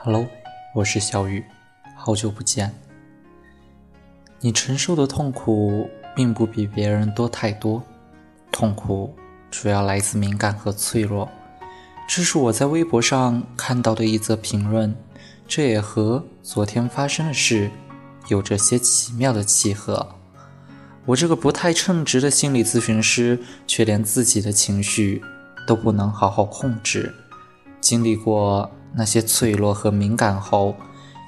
Hello，我是小雨，好久不见。你承受的痛苦并不比别人多太多，痛苦主要来自敏感和脆弱。这是我在微博上看到的一则评论，这也和昨天发生的事有着些奇妙的契合。我这个不太称职的心理咨询师，却连自己的情绪都不能好好控制，经历过。那些脆弱和敏感后，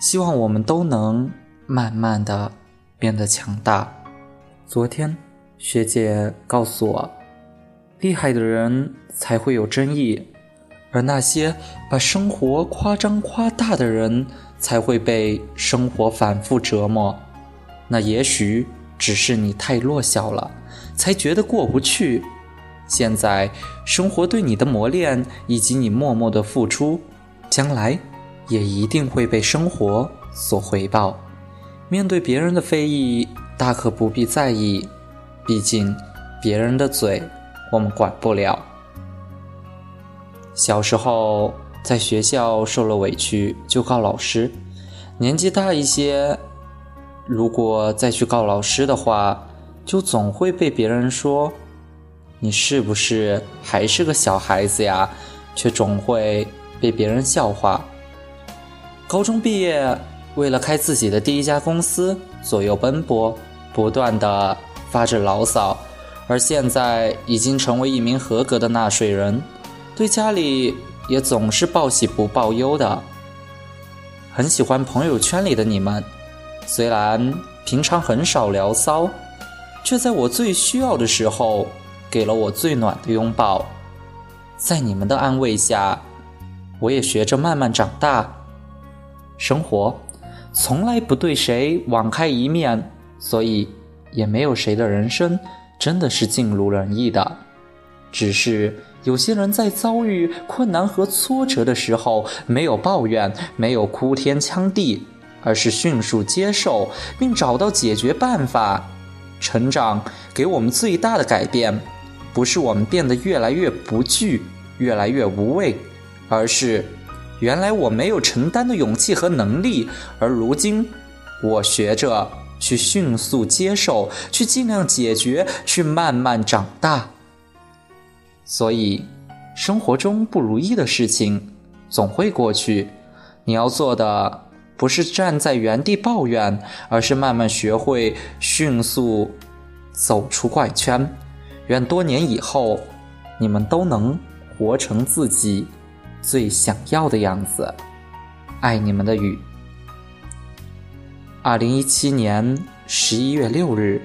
希望我们都能慢慢的变得强大。昨天学姐告诉我，厉害的人才会有争议，而那些把生活夸张夸大的人才会被生活反复折磨。那也许只是你太弱小了，才觉得过不去。现在生活对你的磨练，以及你默默的付出。将来也一定会被生活所回报。面对别人的非议，大可不必在意，毕竟别人的嘴我们管不了。小时候在学校受了委屈就告老师，年纪大一些，如果再去告老师的话，就总会被别人说：“你是不是还是个小孩子呀？”却总会。被别人笑话。高中毕业，为了开自己的第一家公司，左右奔波，不断的发着牢骚。而现在已经成为一名合格的纳税人，对家里也总是报喜不报忧的。很喜欢朋友圈里的你们，虽然平常很少聊骚，却在我最需要的时候，给了我最暖的拥抱。在你们的安慰下。我也学着慢慢长大，生活从来不对谁网开一面，所以也没有谁的人生真的是尽如人意的。只是有些人在遭遇困难和挫折的时候，没有抱怨，没有哭天抢地，而是迅速接受并找到解决办法。成长给我们最大的改变，不是我们变得越来越不惧，越来越无畏。而是，原来我没有承担的勇气和能力，而如今，我学着去迅速接受，去尽量解决，去慢慢长大。所以，生活中不如意的事情总会过去。你要做的不是站在原地抱怨，而是慢慢学会迅速走出怪圈。愿多年以后，你们都能活成自己。最想要的样子，爱你们的雨。二零一七年十一月六日